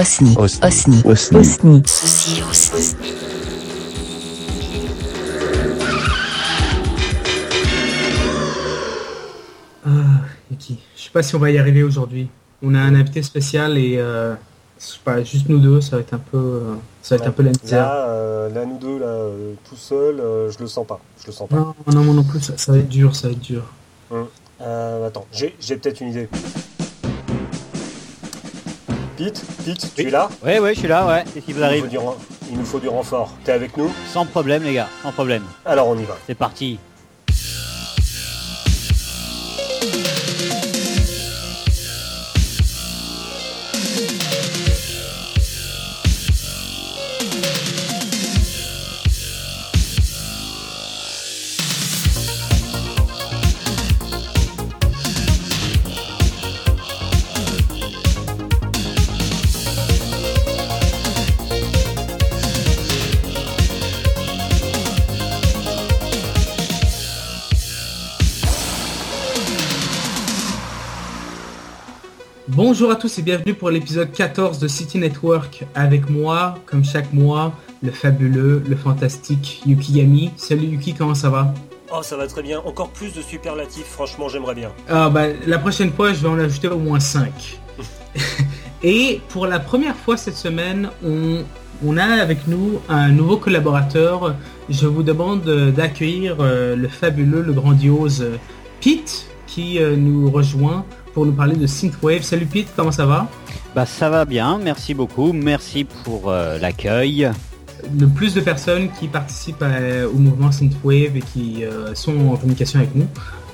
Osni. Osni. Osni. Osni. Osni. Ceci Osni. Ah, je sais pas si on va y arriver aujourd'hui. On a un invité spécial et euh, je sais pas, juste nous deux, ça va être un peu, euh, ça va être un peu la misère. Là, euh, là, nous deux, là, euh, tout seul, euh, je le sens pas. Je le sens pas. Non, non, moi non plus, ça, ça va être dur, ça va être dur. Euh, attends, j'ai j'ai peut-être une idée. Pete, Pete, tu Oui. es là Ouais, ouais, je suis là, ouais. Qu'est-ce qui vous il nous, faut arrive du, il nous faut du renfort. T'es avec nous Sans problème, les gars, sans problème. Alors on y va. C'est parti. Bonjour à tous et bienvenue pour l'épisode 14 de City Network avec moi, comme chaque mois, le fabuleux, le fantastique Yuki Yami. Salut Yuki, comment ça va? Oh, ça va très bien. Encore plus de superlatifs, franchement, j'aimerais bien. Ah bah, la prochaine fois, je vais en ajouter au moins 5. Et pour la première fois cette semaine, on, on a avec nous un nouveau collaborateur. Je vous demande d'accueillir euh, le fabuleux, le grandiose Pete qui euh, nous rejoint pour nous parler de Synthwave. Salut Pete, comment ça va? Bah, ça va bien, merci beaucoup. Merci pour euh, l'accueil. Le plus de personnes qui participent à- au mouvement Synthwave et qui euh, sont en communication avec nous,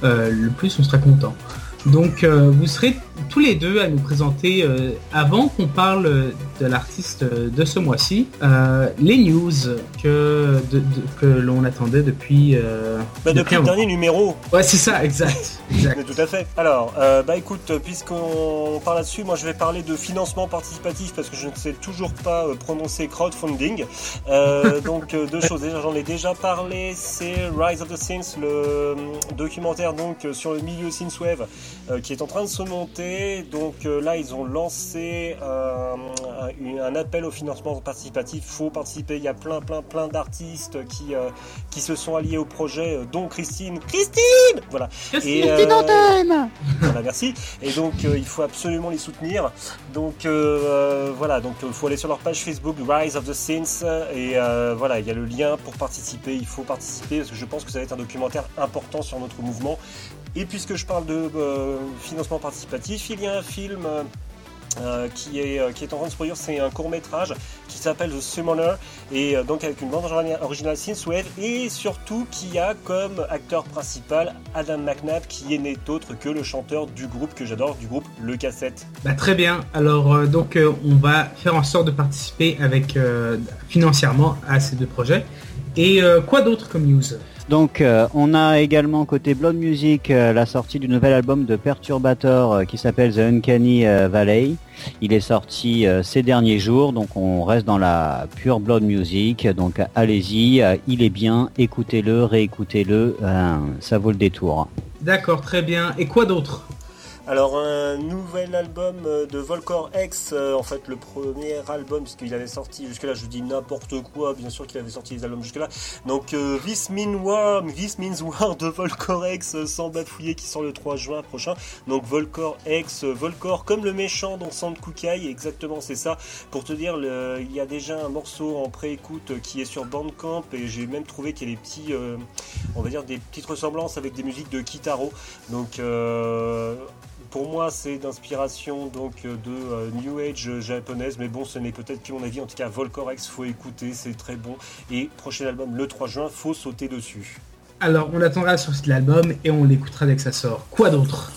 euh, le plus on sera content. Donc euh, vous serez tous les deux à nous présenter, euh, avant qu'on parle de l'artiste de ce mois-ci, euh, les news que, de- de- que l'on attendait depuis... euh, Bah, depuis le dernier numéro, Ouais c'est ça, exact. exact. Mais tout à fait. Alors, bah écoute, puisqu'on parle là-dessus, moi je vais parler de financement participatif parce que je ne sais toujours pas prononcer crowdfunding. Donc deux choses. Déjà, j'en ai déjà parlé. C'est Rise of the Synths, le documentaire donc sur le milieu synthwave qui est en train de se monter. Donc euh, là, ils ont lancé euh, un, un appel au financement participatif. Faut participer. Il y a plein, plein, plein d'artistes qui euh, qui se sont alliés au projet, dont Christine. Christine, voilà. Et, euh, voilà, merci. Et donc, il faut absolument les soutenir. Donc, voilà, donc il faut aller sur leur page Facebook, Rise of the Sins. Et euh, voilà, il y a le lien pour participer. Il faut participer parce que je pense que ça va être un documentaire important sur notre mouvement. Et puisque je parle de euh, financement participatif, il y a un film. euh, euh, qui, est, qui est en train de se produire, c'est un court métrage qui s'appelle The Summoner et donc avec une bande originale- Synthwave et surtout qui a comme acteur principal Adam McNabb qui n'est autre que le chanteur du groupe que j'adore, du groupe Le Cassette. Bah, très bien. Alors donc on va faire en sorte de participer avec financièrement à ces deux projets. Et quoi d'autre comme news? Donc, euh, on a également côté Blood Music euh, la sortie du nouvel album de Perturbator euh, qui s'appelle The Uncanny Valley. Il est sorti ces derniers jours, donc on reste dans la pure Blood Music. Donc, allez-y, il est bien, écoutez-le, réécoutez-le, ça vaut le détour. D'accord, très bien. Et quoi d'autre? Alors un nouvel album euh, de Volcor X, euh, en fait le premier album puisqu'il avait sorti jusque là je dis n'importe quoi, bien sûr qu'il avait sorti les albums jusque là. Donc euh, This Mean War, This Means War de Volcor X sans bafouiller qui sort le 3 juin prochain. Donc Volcor X, Volcor comme le méchant dans Sand Kukai, exactement c'est ça. Pour te dire, il y a déjà un morceau en pré-écoute qui est sur Bandcamp et j'ai même trouvé qu'il y a des petits, on va dire des petites ressemblances avec des musiques de Kitaro. Donc euh, pour moi, c'est d'inspiration donc de euh, New Age japonaise, mais bon, ce n'est peut-être que mon avis. En tout cas, Volcorex, faut écouter, c'est très bon. Et prochain album le 3 juin, faut sauter dessus. Alors on attendra la sortie de l'album et on l'écoutera dès que ça sort. Quoi d'autre?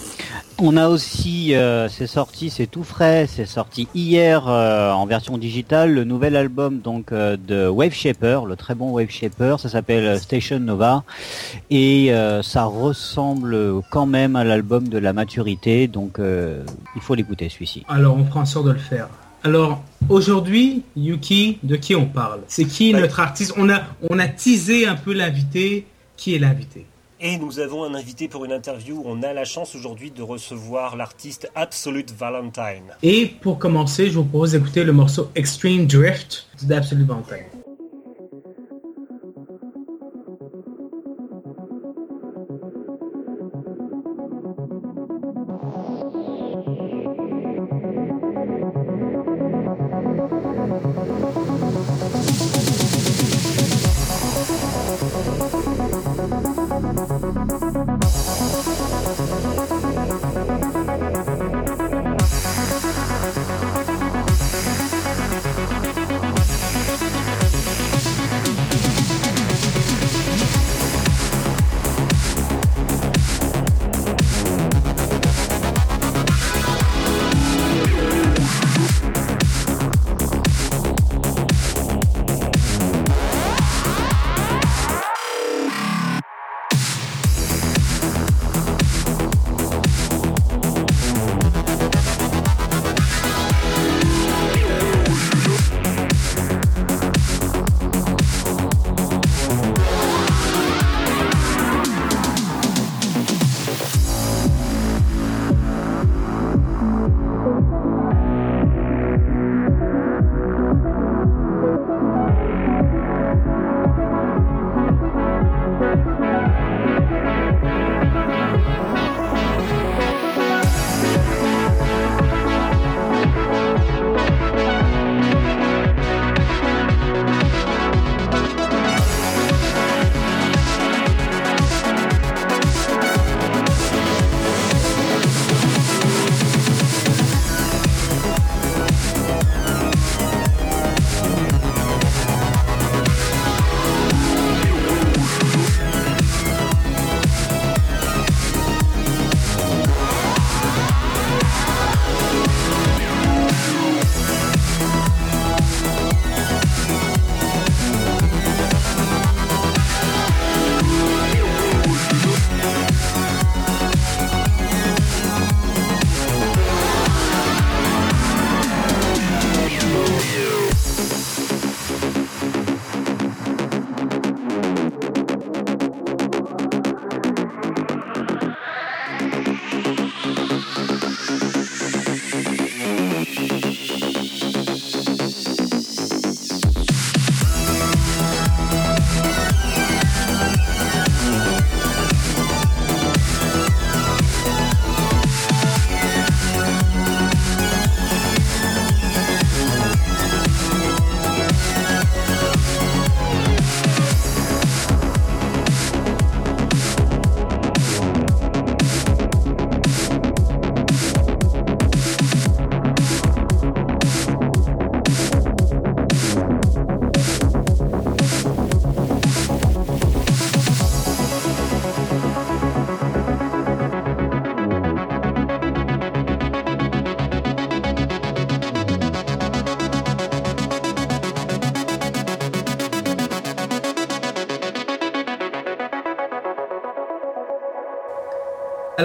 On a aussi, euh, c'est sorti, c'est tout frais, c'est sorti hier euh, en version digitale, le nouvel album donc euh, de Wave Shaper, le très bon Wave Shaper, ça s'appelle Station Nova et euh, ça ressemble quand même à l'album de la maturité, donc euh, il faut l'écouter celui-ci. Alors on fera en sorte de le faire. Alors aujourd'hui, Yuki, de qui on parle? C'est qui Ouais. notre artiste? On a, on a teasé un peu l'invité. Qui est l'invité? Et nous avons un invité pour une interview. On a la chance aujourd'hui de recevoir l'artiste Absolute Valentine. Et pour commencer, je vous propose d'écouter le morceau Extreme Drift d'Absolute Valentine.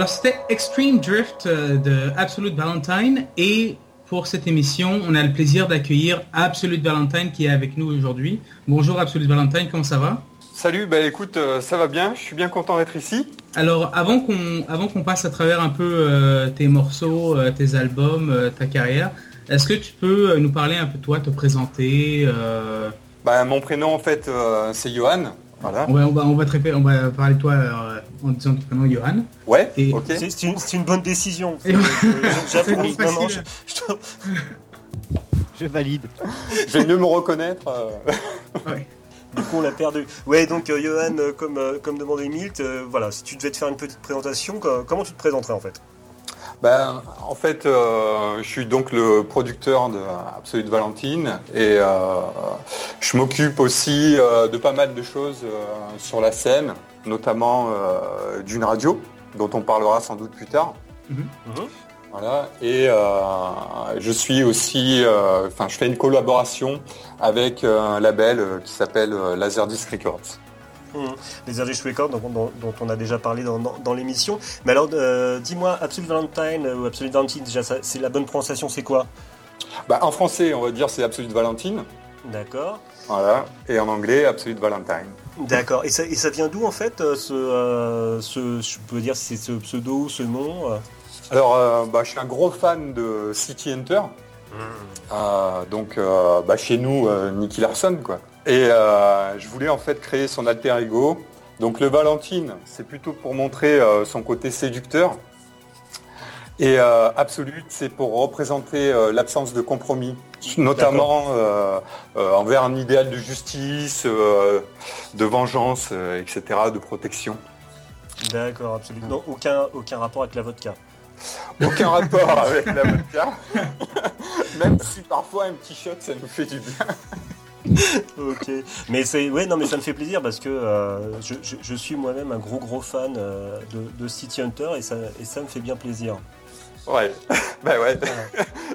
Alors c'était Extreme Drift euh, de Absolute Valentine. Et pour cette émission, on a le plaisir d'accueillir Absolute Valentine qui est avec nous aujourd'hui. Bonjour Absolute Valentine, comment ça va? Salut, bah écoute, euh, ça va bien, je suis bien content d'être ici. Alors avant qu'on avant qu'on passe à travers un peu euh, tes morceaux, tes albums, ta carrière, est-ce que tu peux nous parler un peu de toi, te présenter bah, mon prénom en fait c'est Johan, on, va, on, va, on va parler de toi euh, en disant ton prénom Johan. Ouais, C'est une, bonne décision. je... valide. Je vais mieux me reconnaître. Euh. Du coup, on l'a perdu. Ouais, donc euh, Johan, comme, comme demandé Milt, voilà, si tu devais te faire une petite présentation, comment tu te présenterais en fait? Ben, en fait, euh, je suis donc le producteur de Absolute Valentine et euh, je m'occupe aussi euh, de pas mal de choses sur la scène, notamment d'une radio dont on parlera sans doute plus tard. Mhm. Mhm. Voilà. Et je suis aussi, enfin, je fais une collaboration avec un label qui s'appelle Laserdisc Records. Les Irish Records dont, dont, on a déjà parlé dans, l'émission. Mais alors, euh, dis-moi, Absolute Valentine ou Absolute Valentine, déjà, c'est la bonne prononciation, c'est quoi? Bah, En français, on va dire c'est Absolute Valentine. D'accord. Voilà. Et en anglais, Absolute Valentine. D'accord. Et ça, et ça vient d'où en fait euh, ce, euh, ce, je peux dire c'est ce pseudo, ce nom euh? Alors, euh, bah, je suis un gros fan de City Hunter. Euh, donc, euh, bah, chez nous, euh, Nicky Larson, quoi. Et euh, je voulais en fait créer son alter ego. Donc, le Valentine, c'est plutôt pour montrer euh, son côté séducteur. Et euh, Absolute, c'est pour représenter euh, l'absence de compromis, notamment envers un idéal de justice, de vengeance, etc., de protection. D'accord, absolument. Non, aucun, aucun rapport avec la vodka. Aucun rapport avec la vodka. Même si parfois un petit shot, ça nous fait du bien. Ok. Mais c'est, ouais, non, mais ça me fait plaisir parce que euh, je, je- je suis moi-même un gros gros fan euh, de, de City Hunter et ça, et ça me fait bien plaisir. Ouais, bah ouais.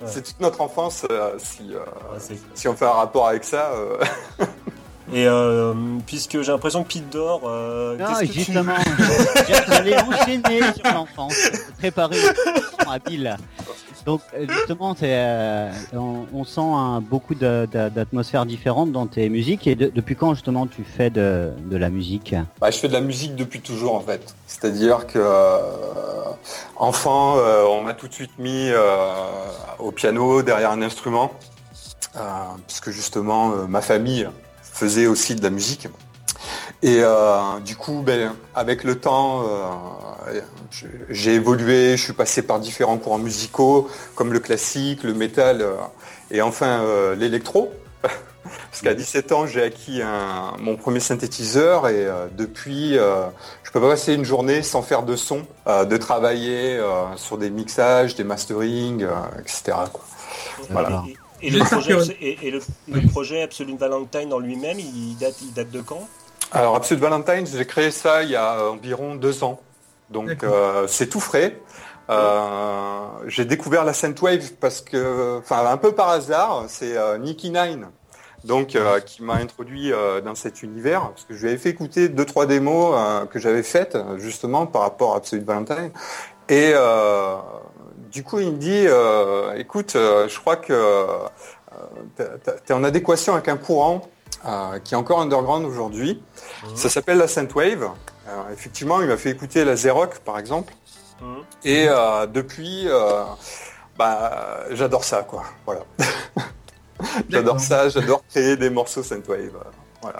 C'est toute notre enfance. euh, si, euh, Ouais, c'est- si on fait un rapport avec ça, euh, Et euh, puisque j'ai l'impression que Pete dort, euh, Non, qu'est-ce que tu- justement, j'allais enchaîner sur l'enfance, préparer question habile. Donc, euh, justement, euh, on, sent beaucoup d'atmosphères différentes dans tes musiques. Et de- depuis quand, justement, tu fais de, la musique? Bah, je fais de la musique depuis toujours en fait. C'est-à-dire que euh, enfant, on m'a tout de suite mis au piano derrière un instrument, euh, puisque justement ma famille faisait aussi de la musique. Et euh, du coup, ben, avec le temps, euh, j'ai évolué, je suis passé par différents courants musicaux, comme le classique, le métal euh, et enfin euh, l'électro. Parce qu'à 17 ans, j'ai acquis un- mon premier synthétiseur et euh, depuis, euh, je peux pas passer une journée sans faire de son, euh, de travailler euh, sur des mixages, des masterings, euh, etc. quoi. Voilà. Et, et le projet, et, et le, le Oui. projet Absolute Valentine en lui-même, il date, il date de quand? Alors Absolute Valentine, j'ai créé ça il y a environ deux ans. Donc euh, c'est tout frais. Euh, j'ai découvert la Synthwave parce que, enfin un peu par hasard, c'est euh, Nicky Nine, donc qui m'a introduit dans cet univers parce que je lui avais fait écouter deux trois démos que j'avais faites justement par rapport à Absolute Valentine et du coup il me dit, écoute, je crois que tu es en adéquation avec un courant euh, qui est encore underground aujourd'hui. Ça s'appelle la Synthwave. Alors, effectivement, il m'a fait écouter la Xerox, par exemple. Mhm. Et euh, depuis, euh, bah, j'adore ça, quoi. Voilà. j'adore ça, j'adore créer des morceaux Synthwave. euh, Voilà.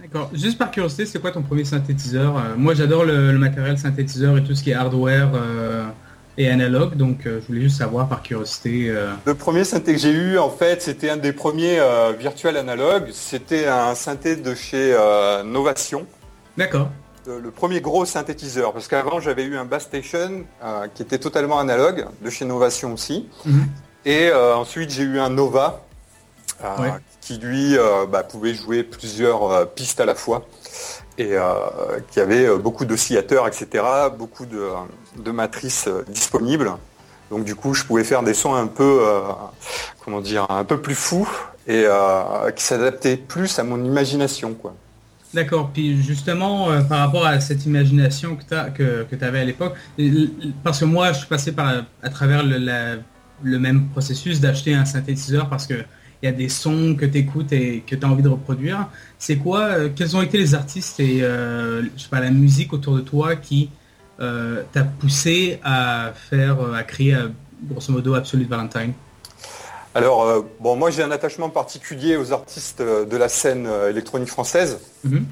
D'accord. Juste par curiosité, c'est quoi ton premier synthétiseur? Euh, Moi, j'adore le, le matériel synthétiseur et tout ce qui est hardware euh, et analogue, donc euh, je voulais juste savoir par curiosité. euh, Le premier synthé que j'ai eu, en fait, c'était un des premiers euh, virtuels analogues. C'était un synthé de chez Novation. D'accord. Le premier gros synthétiseur, parce qu'avant j'avais eu un Bass Station qui était totalement analogue, de chez Novation aussi. Mhm. Et ensuite j'ai eu un Nova, Ouais. qui lui bah, pouvait jouer plusieurs pistes à la fois, et euh, qui avait euh, beaucoup d'oscillateurs, etc., beaucoup de, de matrices euh, disponibles. Donc du coup je pouvais faire des sons un peu, euh, comment dire, un peu plus fous, et euh, qui s'adaptaient plus à mon imagination, quoi. D'accord. Puis justement, euh, par rapport à cette imagination que tu que, que avais à l'époque, parce que moi, je suis passé par, à travers le même processus d'acheter un synthétiseur parce que il y a des sons que tu écoutes et que tu as envie de reproduire. C'est quoi, euh, quels ont été les artistes et euh, je sais pas, la musique autour de toi qui euh, t'a poussé à faire, à créer grosso modo Absolute Valentine? Alors, bon, moi j'ai un attachement particulier aux artistes de la scène électronique française, Mhm.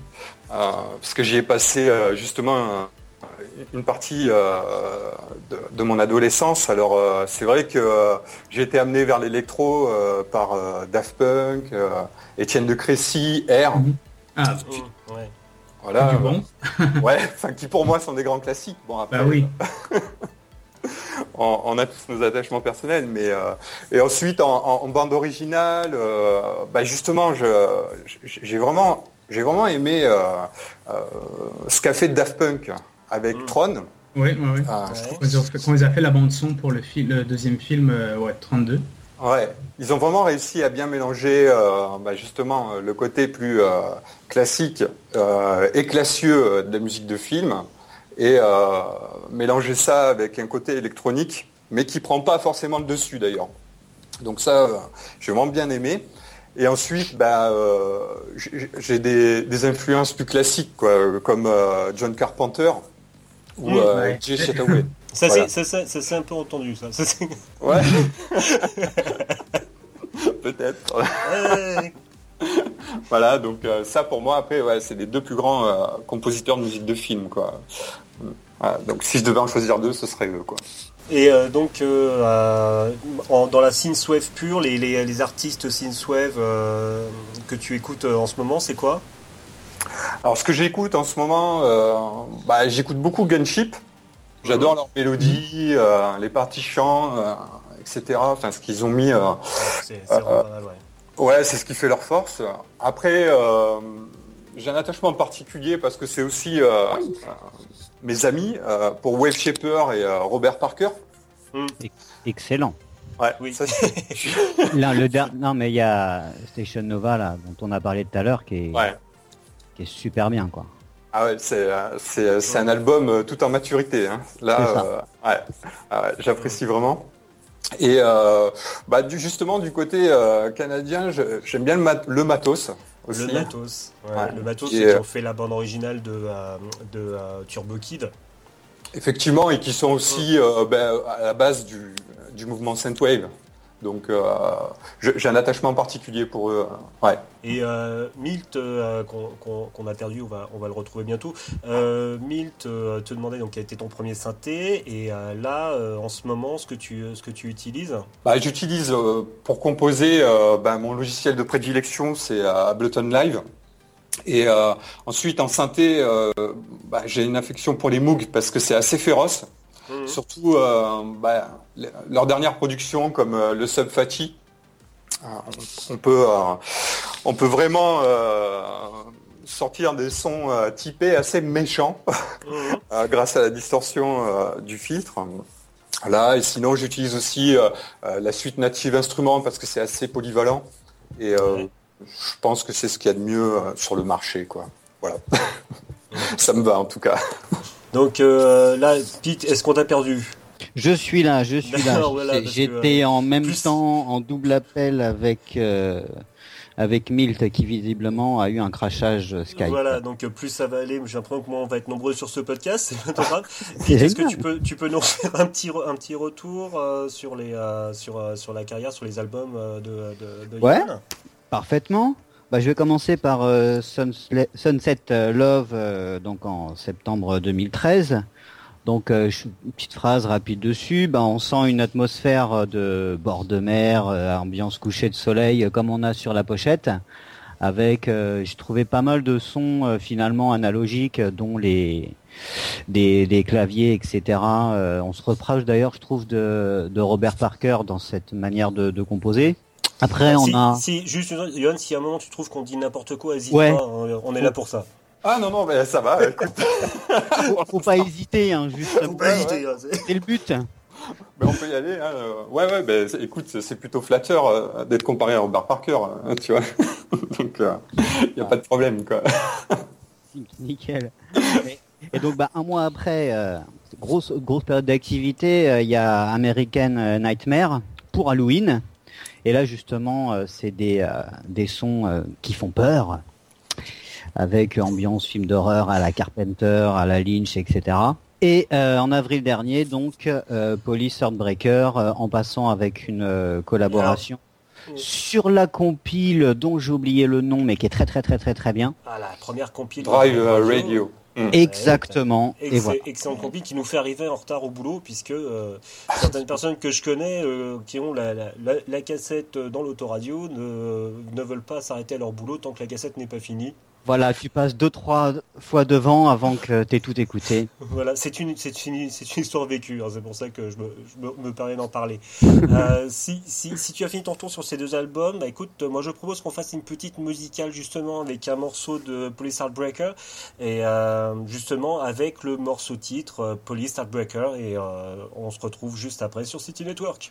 euh, parce que j'y ai passé justement euh, une partie euh, de, de mon adolescence. Alors, euh, c'est vrai que euh, j'ai été amené vers l'électro euh, par euh, Daft Punk, euh, Étienne de Crécy, R, Mhm. Ah, Mhm, ouais. voilà, du bon. ouais, enfin qui pour moi sont des grands classiques. Bon, après, Bah oui. on, on a tous nos attachements personnels, mais euh, et ensuite en, en- en bande originale, euh, bah justement, j'ai vraiment, j'ai vraiment aimé euh, euh, ce qu'a fait Daft Punk avec Mm. Tron. Oui, oui, oui. Ouais. je trouve Quand ils ont fait, la bande son pour le, deuxième film, euh, ouais, 32. Ouais, ils ont vraiment réussi à bien mélanger euh, bah, justement euh, le côté plus euh, classique euh, et classieux de la musique de film et euh, mélanger ça avec un côté électronique, mais qui prend pas forcément le dessus d'ailleurs. Donc ça, j'ai vraiment bien aimé. Et ensuite, bah, euh, j'ai des, des influences plus classiques, quoi, comme euh, John Carpenter ou Mmh, euh, ouais. Jay Chataway. Ça, Voilà. c'est- ça, ça, ça, c'est un peu entendu, ça. Ouais. Peut-être. Ouais. Voilà, donc euh, ça pour moi après, ouais, c'est les deux plus grands euh, compositeurs de musique de film, quoi. Voilà, donc si je devais en choisir deux, ce serait eux, quoi. Et euh, donc, euh, en- dans la synthwave pure, les, les, les artistes synthwave euh, que tu écoutes euh, en ce moment, c'est quoi? Alors ce que j'écoute en ce moment, euh, bah, j'écoute beaucoup Gunship. J'adore leurs mélodies, euh, les parties chants, euh, etc. Enfin, ce qu'ils ont mis. euh, C'est ouais. Ouais, c'est ce qui fait leur force. Après, euh, j'ai un attachement particulier parce que c'est aussi euh, euh, mes amis euh, pour Wave Shaper et euh, Robert Parker. Excellent. Ouais, Oui. ça, c'est- Là, le der- Non, mais il y a Station Nova, là, dont on a parlé tout à l'heure, qui, est... ouais. Qui est super bien, quoi. Ah ouais, c'est euh, c'est c'est un album euh, tout en maturité. hein. Là, euh, ouais, Ah ouais, j'apprécie vraiment. Et euh, bah, du, justement du côté euh, canadien, je- j'aime bien le, mat- le matos aussi. Le matos. Ouais, Ouais. Le matos, Et, c'est qui euh, ont fait la bande originale de, euh, de euh, Turbo Kid. Effectivement, et qui sont aussi euh, ben, à la base du, du mouvement Synthwave. Donc euh, j'ai un attachement particulier pour eux. euh, Ouais. Et euh, Milt, euh, qu'on qu'on a perdu, on va, on va le retrouver bientôt. Milt te demandait donc quel était ton premier synthé. Et là, en ce moment, ce que tu, ce que tu utilises. Bah, J'utilise pour composer ben, mon logiciel de prédilection, c'est Ableton Live. Et ensuite en synthé, bah, j'ai une affection pour les Moog parce que c'est assez féroce. Mhm. Surtout euh, bah, leur dernière production comme euh, le Sub Fati. Euh, on peut, euh, on peut vraiment sortir des sons typés assez méchants Mhm. grâce à la distorsion du filtre. Là, et sinon j'utilise aussi euh, la suite Native Instruments parce que c'est assez polyvalent. Et euh, Ouais. je pense que c'est ce qu'il y a de mieux euh, sur le marché. Quoi. Voilà. Ça me va en tout cas. Donc euh, là, Pete, est-ce qu'on t'a perdu? Je suis là, je suis là. Voilà, J'étais en même plus- temps en double appel avec euh, avec Milt qui visiblement a eu un crachage Skype. Voilà, donc euh, plus ça va aller, j'ai l'impression que moi on va être nombreux sur ce podcast, Pete, Est-ce que tu peux, tu peux nous faire un petit, un petit retour euh, sur, les, euh, sur, euh, sur la carrière, sur les albums euh, de, de, de Ouais. Yann? Parfaitement. Bah, je vais commencer par euh, Sunset euh, Love, euh, donc en septembre 2013. Donc, euh, une petite phrase rapide dessus. Bah, on sent une atmosphère euh, de bord de mer, euh, ambiance coucher de soleil, comme on a sur la pochette. Avec, j'ai trouvé pas mal de sons finalement analogiques, dont les des, des claviers, etc. On se reproche d'ailleurs, je trouve, de, de Robert Parker dans cette manière de, de composer. Après, on si, a si, juste, Yann, si à un moment tu trouves qu'on dit n'importe quoi, hésite Ouais. pas, on est là pour ça. Ah non, non, mais ça va. Écoute, faut, faut pas hésiter, hein, Faut pas hésiter. hein, c'est- le but. mais on peut y aller. Hein. euh, Ouais, ouais, ben, écoute, c'est- plutôt flatteur euh, d'être comparé à Robert Parker, hein, tu vois. Donc, il n'y a pas de problème, quoi. Nickel. Et, et donc, bah, un mois après, euh, grosse, grosse période d'activité, euh, il y a American euh, Nightmare pour Halloween. Et là, justement, euh, c'est des, euh, des sons euh, qui font peur, avec ambiance film d'horreur à la Carpenter, à la Lynch, etc. Et euh, en avril dernier, donc, euh, Police Heartbreaker, euh, en passant avec une euh, collaboration Alors, sur la compile dont j'ai oublié le nom, mais qui est très très très très très bien. Ah, la première compile. Drive euh, Radio. Mm. Exactement. Et Excellent, voilà. excellent compil qui nous fait arriver en retard au boulot puisque euh, certaines personnes que je connais euh, qui ont la, la, la- la cassette dans l'autoradio ne, ne veulent pas s'arrêter à leur boulot tant que la cassette n'est pas finie. Voilà, tu passes deux trois fois devant avant que t'aies tout écouté. Voilà, c'est une, c'est une, c'est une histoire vécue, hein, c'est pour ça que je me, je me, me permets d'en parler. Euh, si, si, si tu as fini ton tour sur ces deux albums, bah écoute, moi je propose qu'on fasse une petite musicale justement avec un morceau de Police Heartbreaker et euh, justement avec le morceau titre euh, Police Heartbreaker et on se retrouve juste après sur City Network.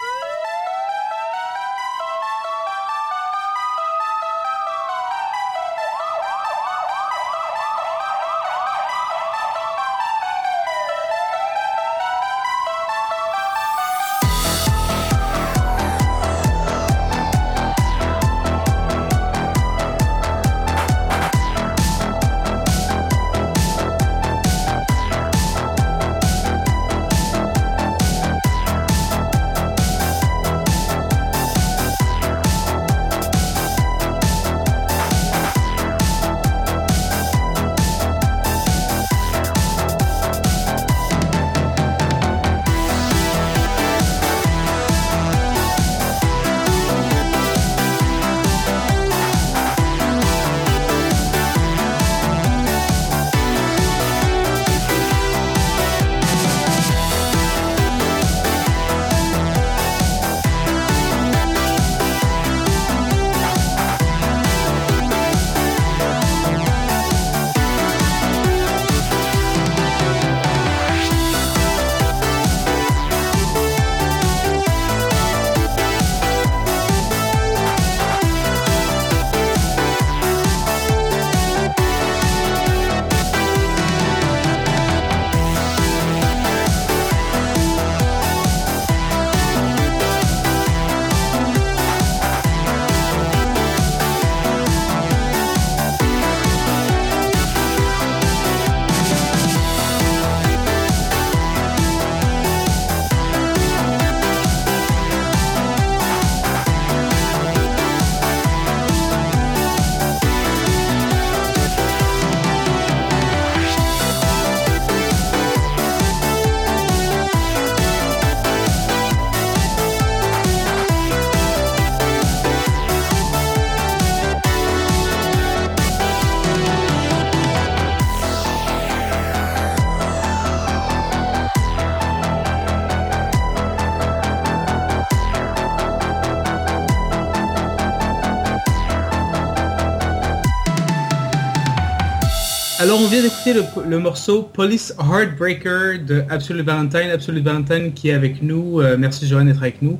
D'écouter le, morceau Police Heartbreaker de Absolute Valentine. Absolute Valentine qui est avec nous. Euh, merci Joanne d'être avec nous.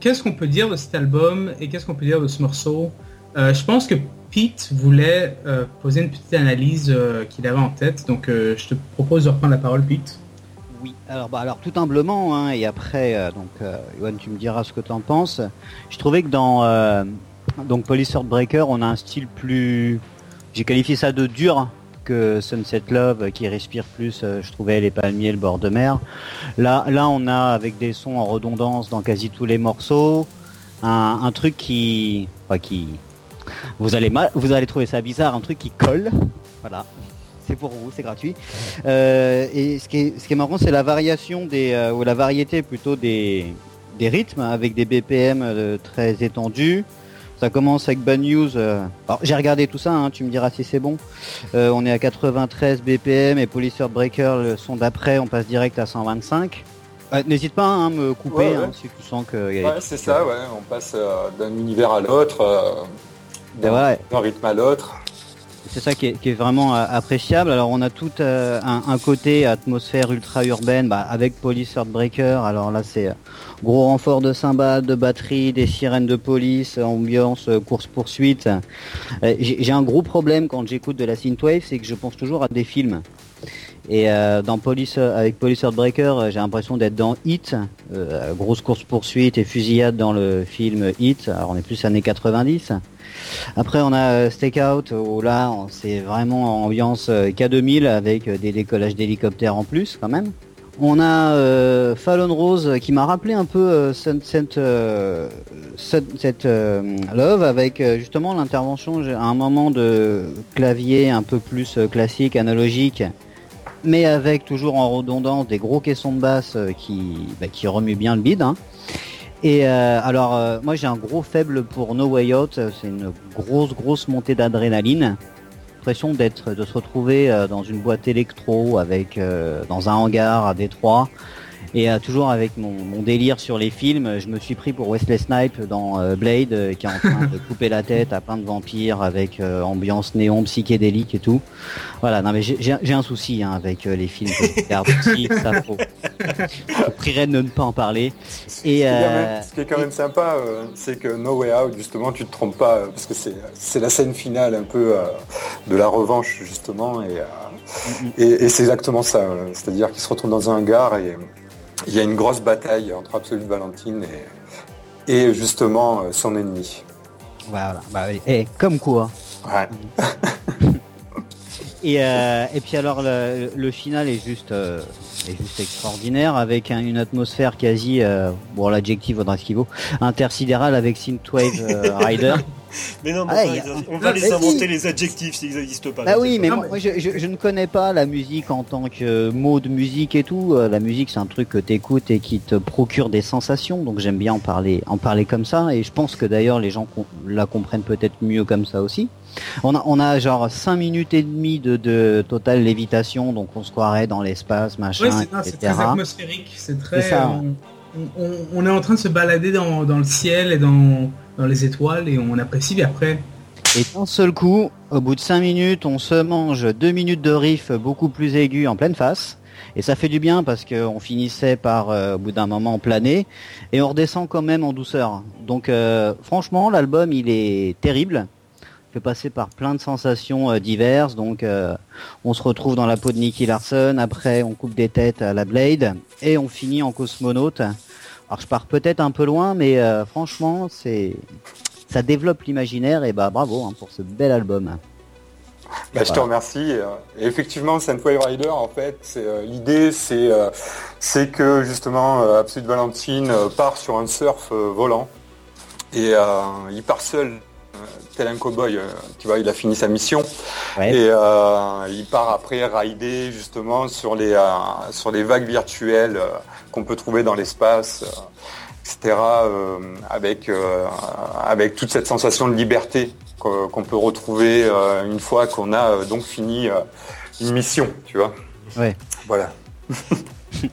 Qu'est-ce qu'on peut dire de cet album et qu'est-ce qu'on peut dire de ce morceau? Euh, Je pense que Pete voulait euh, poser une petite analyse qu'il avait en tête. Donc je te propose de reprendre la parole Pete. Oui, alors, bah, alors tout humblement, hein, et après, donc, Yoann, tu me diras ce que tu en penses. Je trouvais que dans donc Police Heartbreaker, on a un style plus, j'ai qualifié ça de dur Sunset Love, qui respire plus. euh, je trouvais les palmiers, le bord de mer. Là, là, on a avec des sons en redondance dans quasi tous les morceaux, un, truc qui, qui, vous allez mal, vous allez trouver ça bizarre, un truc qui colle. Voilà, c'est pour vous, c'est gratuit. Euh, et ce qui est, ce qui est marrant, c'est la variation des, euh, ou la variété plutôt des, des rythmes avec des BPM très étendus. Ça commence avec Bad News. euh, alors, j'ai regardé tout ça, hein, tu me diras si c'est bon. Euh, on est à 93 BPM et Police Breaker, le son d'après, on passe direct à 125. Euh, N'hésite pas hein, à me couper Ouais, ouais. hein, si tu sens que. y a des Ouais, c'est ça, ouais. On passe d'un univers à l'autre, voilà. d'un rythme à l'autre. C'est ça qui est, vraiment euh, appréciable. Alors on a tout euh, un, côté atmosphère ultra urbaine bah, avec Police Heartbreaker. Alors là c'est euh, gros renfort de cymbales, de batterie, des sirènes de police, ambiance course poursuite. J'ai un gros problème quand j'écoute de la synthwave, c'est que je pense toujours à des films. Et dans Police, avec Police Heartbreaker, j'ai l'impression d'être dans Hit, grosse course poursuite et fusillade dans le film Hit. Alors on est plus années 90. Après, on a euh, Stakeout, où là, c'est vraiment ambiance euh, K2000 avec euh, des décollages d'hélicoptères en plus, quand même. On a euh, Fallon Rose euh, qui m'a rappelé un peu euh, euh, euh, Love avec euh, justement l'intervention à un moment de clavier un peu plus euh, classique, analogique, mais avec toujours en redondance des gros caissons de basse euh, qui, bah, qui remuent bien le bide. hein. Et euh, alors, euh, moi j'ai un gros faible pour No Way Out. euh, C'est une grosse, grosse montée d'adrénaline. L'impression d'être, de se retrouver euh, dans une boîte électro avec euh, dans un hangar à Détroit. Et euh, toujours avec mon, mon délire sur les films, je me suis pris pour Wesley Snipe dans euh, Blade, euh, qui est en train de couper la tête à plein de vampires avec ambiance néon psychédélique et tout. Voilà, non mais j'ai- un souci hein, avec les films que je regarde aussi, ça faut. Je prierais de ne pas en parler. Ce Et, qui est quand même- ce qui est quand même sympa, c'est que No Way Out, justement, tu te trompes pas, parce que c'est la scène finale un peu de la revanche, justement, et, euh, et, et c'est exactement ça. C'est-à-dire qu'il se retrouve dans un hangar et il y a une grosse bataille entre Absolute Valentine et, et justement euh, son ennemi. Voilà, bah. Et comme quoi. Ouais. Et, euh, et puis alors le, le final est juste, euh, est juste extraordinaire avec un- une atmosphère quasi, euh, bon l'adjectif vaudra ce qu'il vaut, intersidérale avec Synthwave Rider. Mais non, mais Ah, enfin, y a- on va les inventer si. les adjectifs s'ils n'existent pas. Bah oui, mais pas. Moi, je, je- je ne connais pas la musique en tant que mot de musique et tout. Euh, La musique, c'est un truc que t'écoutes et qui te procure des sensations. Donc j'aime bien en parler, en parler comme ça. Et je pense que d'ailleurs les gens la comprennent peut-être mieux comme ça aussi. On a, on a genre 5 minutes et demie de, de totale lévitation, donc on se croirait dans l'espace, machin, Ouais, c'est non, c'est etc. très atmosphérique. C'est très. C'est ça. on, on- est en train de se balader dans, le ciel et dans, les étoiles et on apprécie. Mais après, Et d'un seul coup, au bout de 5 minutes, on se mange 2 minutes de riff beaucoup plus aigus en pleine face. Et ça fait du bien parce qu'on finissait par, euh, au bout d'un moment, planer. Et on redescend quand même en douceur. Donc euh, franchement, l'album, il est terrible. Fait passer par plein de sensations euh, diverses. Donc euh, on se retrouve dans la peau de Nicky Larson. Après, on coupe des têtes à la Blade. Et on finit en cosmonaute. Alors je pars peut-être un peu loin, mais euh, franchement, c'est ça développe l'imaginaire et bah bravo hein, pour ce bel album. Bah, je te remercie. Et effectivement, Sandwave Rider, en fait, euh, l'idée, c'est euh, c'est que justement, euh, Absolute Valentine part sur un surf volant et il part seul, tel un cowboy. euh, tu vois, il a fini sa mission Ouais. et euh, il part après rider justement sur les euh, sur les vagues virtuelles euh, qu'on peut trouver dans l'espace. euh, etc. euh, avec euh, avec toute cette sensation de liberté qu'on peut retrouver euh, une fois qu'on a euh, donc fini euh, une mission, tu vois. Ouais. Voilà.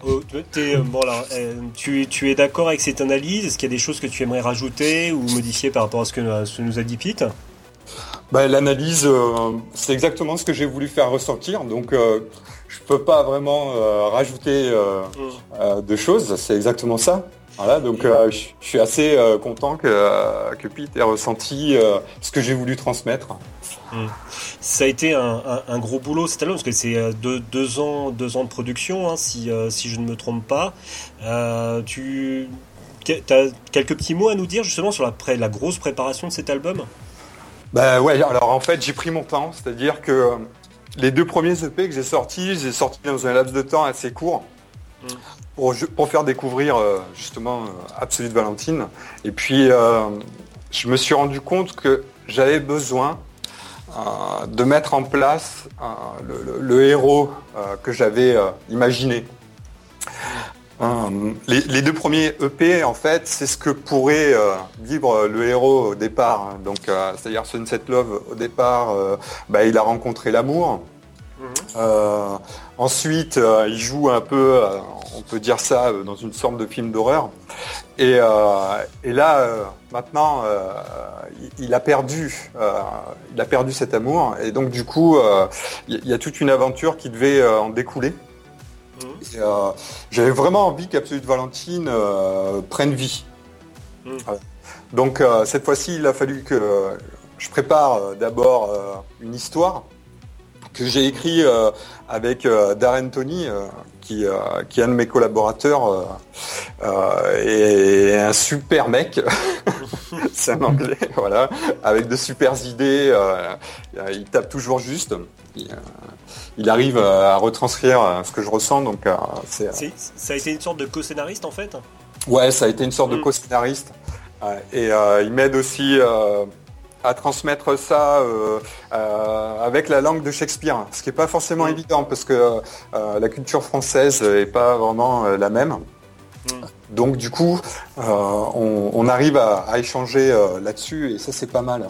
Oh, euh, bon, alors, euh, tu, es- tu es d'accord avec cette analyse? Est-ce qu'il y a des choses que tu aimerais rajouter ou modifier par rapport à ce que, à ce que nous a dit Pete? Bah, L'analyse, euh, c'est exactement ce que j'ai voulu faire ressentir. Donc, euh, je peux pas vraiment euh, rajouter euh, euh, de choses. C'est exactement ça. Voilà, donc euh, je suis assez euh, content que, euh, que Pete ait ressenti ce que j'ai voulu transmettre. Ça a été un, un- un gros boulot cet album parce que c'est deux, deux ans, deux ans de production, hein, si, si je ne me trompe pas. Tu as quelques petits mots à nous dire justement sur la, la grosse préparation de cet album? Bah ouais, alors en fait j'ai pris mon temps, c'est-à-dire que les deux premiers EP que j'ai sortis, j'ai sortis dans un laps de temps assez court Mm. Pour, faire découvrir euh, justement euh, Absolute Valentine. Et puis euh, je me suis rendu compte que j'avais besoin de mettre en place le, le- le héros que j'avais imaginé. Les, les deux premiers EP, en fait, c'est ce que pourrait euh, vivre le héros au départ. hein. Donc, euh, c'est-à-dire Sunset Love, au départ, euh, bah, il a rencontré l'amour. Euh, ensuite, il joue un peu, on peut dire ça, euh, dans une sorte de film d'horreur. Et, euh, et là, euh, maintenant, euh, il, a perdu, il a perdu cet amour. Et donc, du coup, il y, a toute une aventure qui devait en découler. Euh, J'avais vraiment envie qu'Absolute Valentine prenne vie. Mm. Ouais. Donc cette fois-ci, il a fallu que je prépare d'abord une histoire que j'ai écrit euh, avec Darren Tony, qui, euh, qui est un de mes collaborateurs euh, euh, et un super mec. C'est un anglais, voilà, avec de super idées. il tape toujours juste. Il, il arrive à retranscrire ce que je ressens, donc c'est. Ça a été une sorte de co-scénariste en fait? Ouais, ça a été une sorte de Mm. co-scénariste. Et il m'aide aussi à transmettre ça euh, euh, avec la langue de Shakespeare, ce qui n'est pas forcément Mm. évident parce que euh, la culture française n'est pas vraiment la même. Mm. Donc du coup, on, on arrive à, à échanger là-dessus et ça c'est pas mal.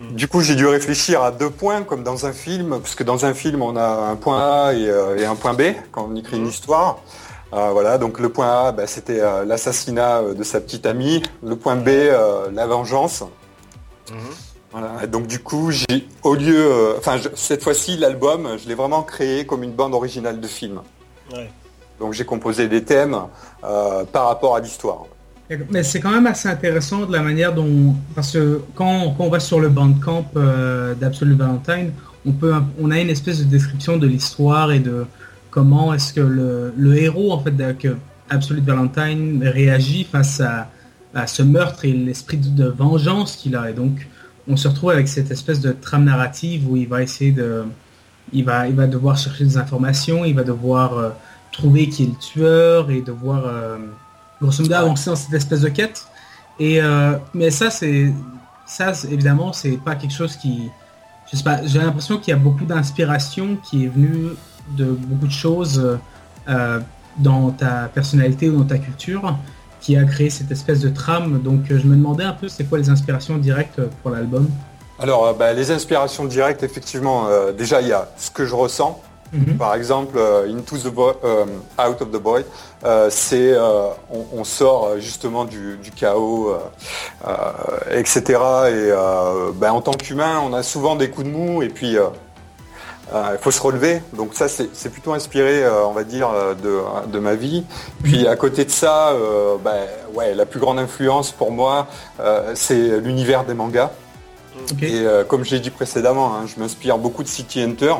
Mm. Du coup, j'ai dû réfléchir à deux points comme dans un film, parce que dans un film on a un point A et, euh, et un point B quand on écrit une histoire. Euh, voilà, donc le point A, bah, c'était euh, l'assassinat de sa petite amie. Le point B, la vengeance. Voilà. Donc du coup, j'ai au lieu, euh, enfin cette fois-ci, l'album, je l'ai vraiment créé comme une bande originale de film. Ouais. Donc j'ai composé des thèmes euh, par rapport à l'histoire. Mais c'est quand même assez intéressant de la manière dont, parce que quand, quand on va sur le bandcamp euh, d'Absolute Valentine, on peut, on a une espèce de description de l'histoire et de comment est-ce que le, le héros en fait que Absolute Valentine réagit face à, à ce meurtre et l'esprit de, vengeance qu'il a. Et donc, on se retrouve avec cette espèce de trame narrative où il va essayer de, il va, il va devoir chercher des informations, il va devoir euh, trouver qui est le tueur et devoir euh, grosso modo avancer dans cette espèce de quête. Et euh, mais ça c'est ça évidemment c'est pas quelque chose qui je sais pas j'ai l'impression qu'il y a beaucoup d'inspiration qui est venue de beaucoup de choses euh, dans ta personnalité ou dans ta culture qui a créé cette espèce de trame. Donc euh, je me demandais un peu c'est quoi les inspirations directes pour l'album? Alors, euh, bah, les inspirations directes, effectivement, euh, déjà il y a ce que je ressens. Mhm. Par exemple, euh, Into the euh, Out of the euh, c'est euh, on, on sort euh, justement du, du chaos, euh, euh, etc. Et euh, ben, en tant qu'humain, on a souvent des coups de mou et puis euh, euh, il faut se relever. Donc ça, c'est plutôt inspiré, euh, on va dire, euh, de, de ma vie. Puis à côté de ça, euh, ben, ouais, la plus grande influence pour moi, euh, c'est l'univers des mangas. Et euh, comme je l'ai dit précédemment, hein, je m'inspire beaucoup de City Hunter.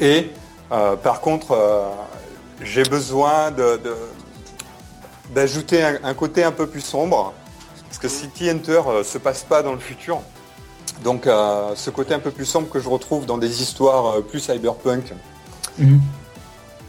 Et euh, par contre, euh, j'ai besoin de- de- d'ajouter un, un côté un peu plus sombre. Parce que City Hunter euh, se passe pas dans le futur. Donc euh, ce côté un peu plus sombre que je retrouve dans des histoires euh, plus cyberpunk. Mhm.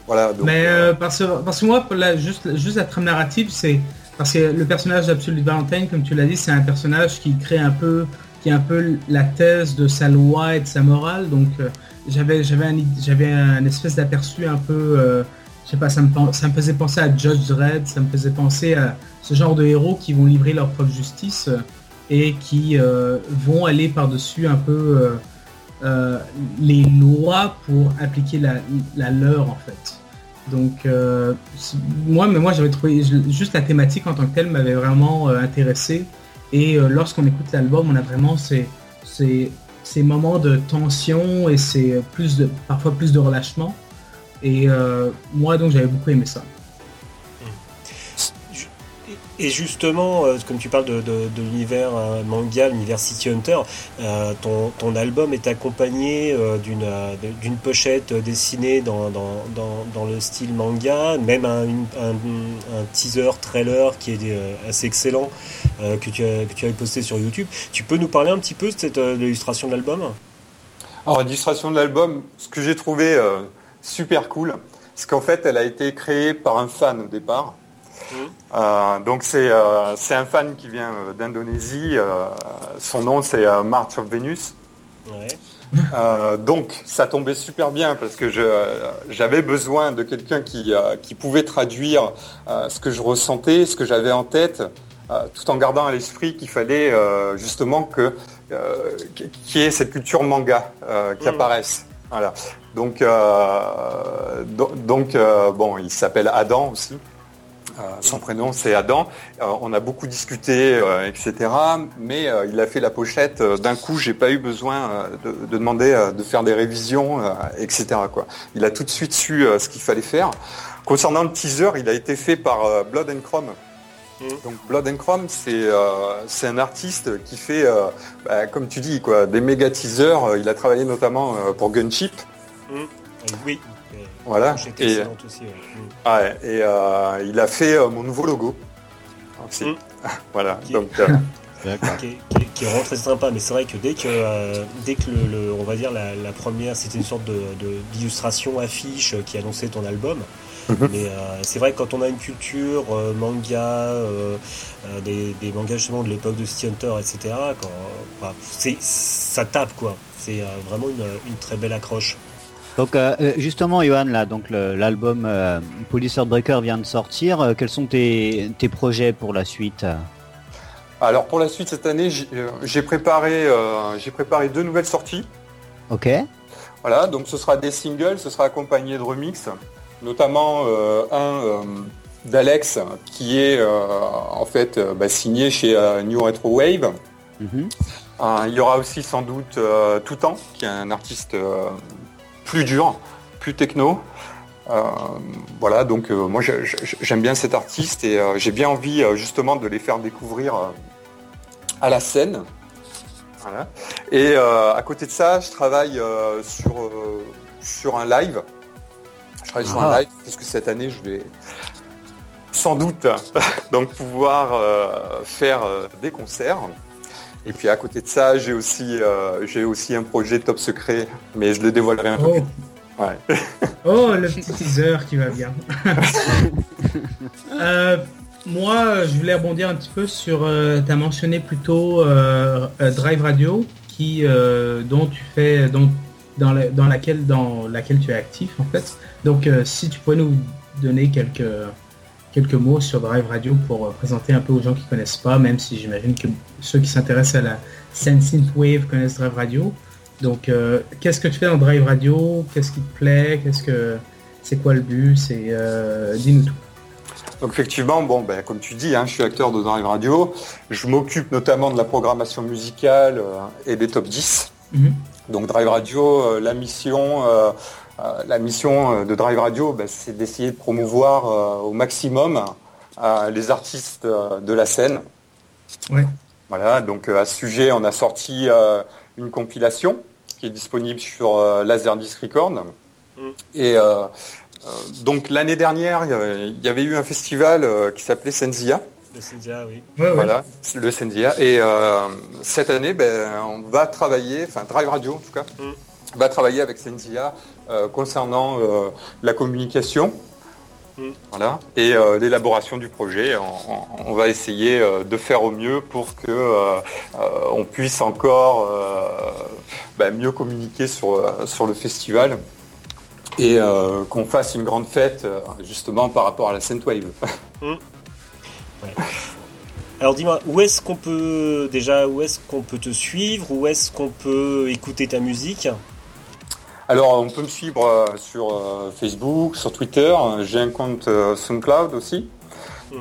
Voilà, donc, Mais euh, parce, que, parce que moi, pour la- juste, juste la trame narrative, c'est parce que le personnage d'Absolute Valentine, comme tu l'as dit, c'est un personnage qui crée un peu, qui est un peu la thèse de sa loi et de sa morale. Donc euh, j'avais, j'avais un, j'avais un espèce d'aperçu un peu, je sais pas, ça me, ça me faisait penser à Judge Dredd, ça me faisait penser à ce genre de héros qui vont livrer leur propre justice et qui euh, vont aller par-dessus un peu euh, euh, les lois pour appliquer la, leur en fait. Donc moi, mais moi j'avais trouvé juste la thématique en tant que telle m'avait vraiment intéressé. Et lorsqu'on écoute l'album, on a vraiment ces, ces, ces moments de tension et c'est plus de, parfois plus de relâchement. Et moi, donc, j'avais beaucoup aimé ça. Et justement, euh, comme tu parles de, l'univers euh, manga, l'univers City Hunter, euh, ton, album est accompagné d'une pochette dessinée dans, le style manga, même un, teaser trailer qui est assez excellent que, tu as, que posté sur YouTube. Tu peux nous parler un petit peu de cette illustration de l'album? Alors l'illustration de l'album, ce que j'ai trouvé super cool, c'est qu'en fait elle a été créée par un fan au départ. Euh, donc euh, c'est un fan qui vient euh, d'Indonésie. son nom c'est March of Venus. donc ça tombait super bien parce que j'avais besoin de quelqu'un qui, qui, pouvait traduire ce que je ressentais, ce que j'avais en tête, tout en gardant à l'esprit qu'il fallait justement que qu'il y ait cette culture manga qui mm. apparaisse. Voilà. Donc, donc bon, il s'appelle Adam aussi. Euh, son prénom c'est Adam. Euh, on a beaucoup discuté, euh, etc. Mais il a fait la pochette d'un coup. J'ai pas eu besoin de, demander de faire des révisions, etc. Quoi. Il a tout de suite su ce qu'il fallait faire. Concernant le teaser, il a été fait par Blood and Chrome. Mmh. Donc Blood and Chrome, c'est un artiste qui fait, bah, comme tu dis, quoi, des méga teasers. Il a travaillé notamment pour Gunchip. Mmh. Oui. Voilà. Et, mm. ah et euh, il a fait euh, mon nouveau logo. Voilà. Qui, donc, euh, qui, est, vraiment très sympa, mais c'est vrai que dès que, dès que le, on va dire la, première, c'était une sorte de, d'illustration affiche qui annonçait ton album. Mhm. Mais c'est vrai que quand on a une culture manga, des, mangas justement de l'époque de City Hunter, etc., quand, c'est, ça tape quoi. C'est vraiment une, une très belle accroche. Donc euh, euh, justement, Johan, là, donc l'album euh, Police Breaker vient de sortir. quels sont tes, projets pour la suite? Alors pour la suite cette année, j'ai préparé, j'ai préparé deux nouvelles sorties. Ok. Voilà, donc ce sera des singles, ce sera accompagné de remix, notamment un d'Alex qui est en fait bah, signé chez New Retro Wave. Mhm. il y aura aussi sans doute Tout Temps, qui est un artiste plus dur, plus techno. Euh, voilà, donc euh, moi j'aime bien cet artiste et euh, j'ai bien envie justement de les faire découvrir à la scène. Et à côté de ça, je travaille sur, sur un live. Je travaille sur un ah. live puisque cette année je vais sans doute donc pouvoir faire des concerts. Et puis à côté de ça, j'ai aussi, euh, j'ai aussi un projet top secret, mais je le dévoilerai un peu plus. Ouais. oh, le petit teaser qui va bien. Euh, moi, je voulais rebondir un petit peu sur, euh, tu as mentionné plutôt Drive Radio, qui, dont tu fais, dont, dans, dans, laquelle, dans laquelle tu es actif en fait. Donc, si tu pouvais nous donner quelques quelques mots sur Drive Radio pour euh, présenter un peu aux gens qui connaissent pas, même si j'imagine que ceux qui s'intéressent à la scène Synthwave connaissent Drive Radio. Donc, euh, qu'est-ce que tu fais dans Drive Radio? Qu'est-ce qui te plaît? Qu'est-ce que c'est quoi le but? C'est euh, dis-nous tout. Donc effectivement, bon, ben, comme tu dis, hein, je suis acteur de Drive Radio. Je m'occupe notamment de la programmation musicale et des top 10. Mhm. Donc Drive Radio, la mission, la mission euh, de Drive Radio, ben, c'est d'essayer de promouvoir euh, au maximum les artistes de la scène. Voilà, donc à ce sujet, on a sorti une compilation qui est disponible sur Laserdisc Record. Mm. Et donc l'année dernière, il y avait eu un festival qui s'appelait Senzia. Le Senzia, oui. voilà, le Senzia. Et cette année, ben, on va travailler, enfin Drive Radio en tout cas, mm va travailler avec Senzia euh, concernant euh, la communication. Mm. Voilà. Et euh, l'élaboration du projet, on, va essayer de faire au mieux pour que on puisse encore bah, mieux communiquer sur, sur le festival et qu'on fasse une grande fête justement par rapport à la Sainte Mm. Alors dis-moi, où est-ce qu'on peut déjà où est-ce qu'on peut te suivre, où est-ce qu'on peut écouter ta musique? Alors, on peut me suivre euh, sur euh, Facebook, sur Twitter. J'ai un compte euh, SoundCloud aussi.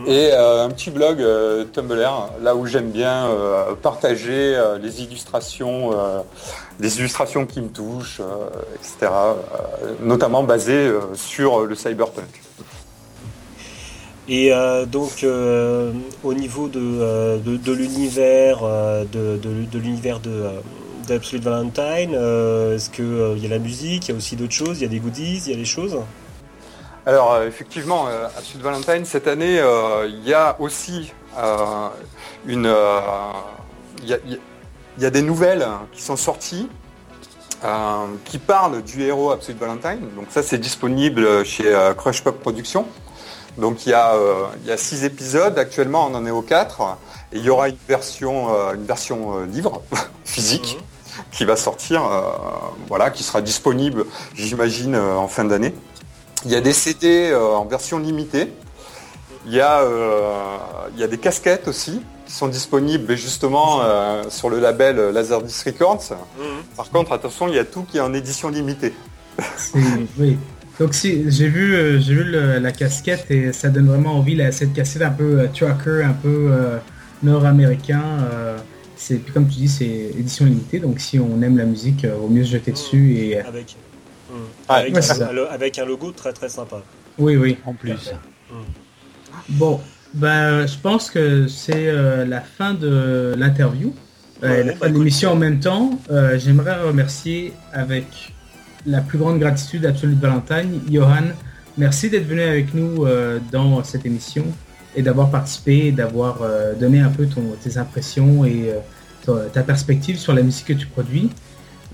et euh, un petit blog Tumblr, là où j'aime bien partager les illustrations, des illustrations qui me touchent, etc. notamment basées sur le cyberpunk. Et euh, donc euh, au niveau de, de, de l'univers de, de, l'univers de d'Absolute Valentine, euh, est-ce que euh, il y a la musique, il y a aussi d'autres choses, il y a des goodies, il y a des choses Alors euh, effectivement, euh, Sud Valentine, cette année, euh, il y a aussi euh, une... euh, Il y, a, il y des nouvelles qui sont sorties euh, qui parlent du héros Absolute Valentine. Donc ça, c'est disponible chez euh, Crush Pop Productions. Donc il y, a, euh, il y a six épisodes, actuellement on en est au 4, et il y aura une version, euh, une version euh, livre, physique, qui va sortir, euh, voilà, qui sera disponible, j'imagine, euh, en fin d'année. Il y a des CD euh, en version limitée. Il y, a, euh, il y a des casquettes aussi qui sont disponibles justement euh, sur le label Laserdisc Records. Par contre, attention, il y a tout qui est en édition limitée. Oui. Donc si j'ai vu, euh, j'ai vu le- la casquette et ça donne vraiment envie là, cette casquette un peu euh, trucker, un peu euh, nord-américain. C'est puis comme tu dis, c'est édition limitée. Donc si on aime la musique, euh, vaut mieux se jeter dessus et euh, avec Mm. Ouais, avec, ouais, un, avec logo très très sympa. oui, oui. En plus. Bon, ben je pense que c'est euh, la fin de l'interview, euh, la bah, fin de l'émission en même temps. Euh, J'aimerais remercier avec la plus grande gratitude Absolute Valentine, Johan. Merci d'être venu avec nous euh, dans cette émission et d'avoir participé et d'avoir euh, donné un peu ton, tes impressions et euh, ta, ta perspective sur la musique que tu produis.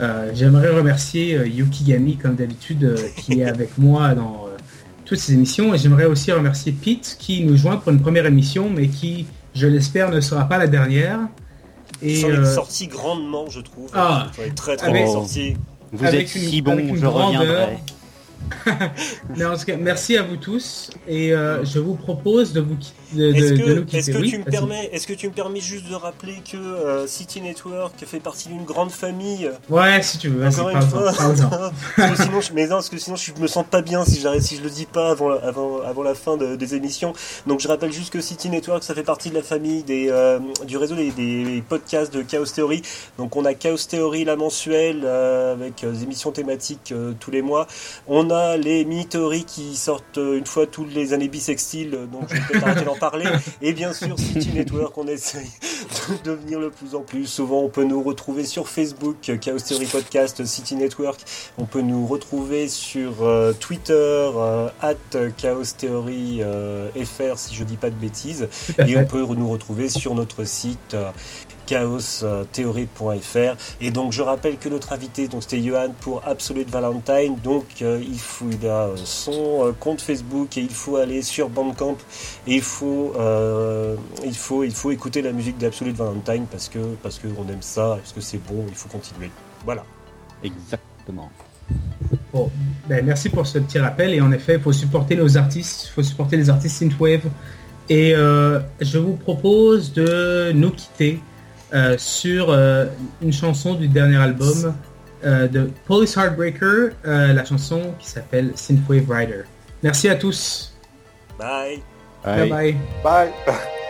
Euh, J'aimerais remercier euh, Yukigami comme d'habitude euh, qui est avec moi dans euh, toutes ces émissions et j'aimerais aussi remercier Pete qui nous joint pour une première émission mais qui, je l'espère, ne sera pas la dernière. Et euh, sorti grandement, je trouve. Ah. Très très Avec- bien sorti. Vous Avec êtes une- si bon, je grandeur. reviendrai. mais en tout cas, merci à vous tous et euh, je vous propose de vous de, nous quitter. est-ce que Oui, tu me permets, est-ce que tu me permets juste de rappeler que euh, City Network fait partie d'une grande famille? Ouais, si tu veux, Encore une fois. parle-en. parce que sinon, je, mais non, parce que sinon je me sens pas bien si, j'arrête- si je le dis pas avant, la- avant, avant la fin de- des émissions. Donc je rappelle juste que City Network, ça fait partie de la famille des, euh, du réseau des, des podcasts de Chaos Theory. Donc on a Chaos Theory la mensuelle euh, avec des émissions thématiques euh, tous les mois. On a les mini théories qui sortent euh, une fois toutes les années bissextiles, euh, donc je vais peut-être arrêter d'en parler. Et bien sûr City Network, on essaye de devenir le plus en plus. Souvent on peut nous retrouver sur Facebook, Chaos Theory Podcast, City Network. On peut nous retrouver sur euh, Twitter, euh, at Chaos Theory euh, FR si je dis pas de bêtises. Et on peut nous retrouver sur notre site chaostheory.fr. Et donc je rappelle que notre invité, donc c'était Johan pour Absolute Valentine. Donc il, faut, il a euh, son euh, compte Facebook et il faut aller sur Bandcamp et il faut, euh, il faut, il faut écouter la musique d'Absolute Valentine parce que parce que on aime ça, parce que c'est bon, il faut continuer. Voilà. Exactement. Bon, ben, merci pour ce petit rappel. Et en effet, il faut supporter nos artistes, il faut supporter les artistes synthwave. Et euh, je vous propose de nous quitter euh, sur euh, une chanson du dernier album euh, de Police Heartbreaker, euh, la chanson qui s'appelle Synthwave Rider. Merci à tous. Bye. Bye bye. Bye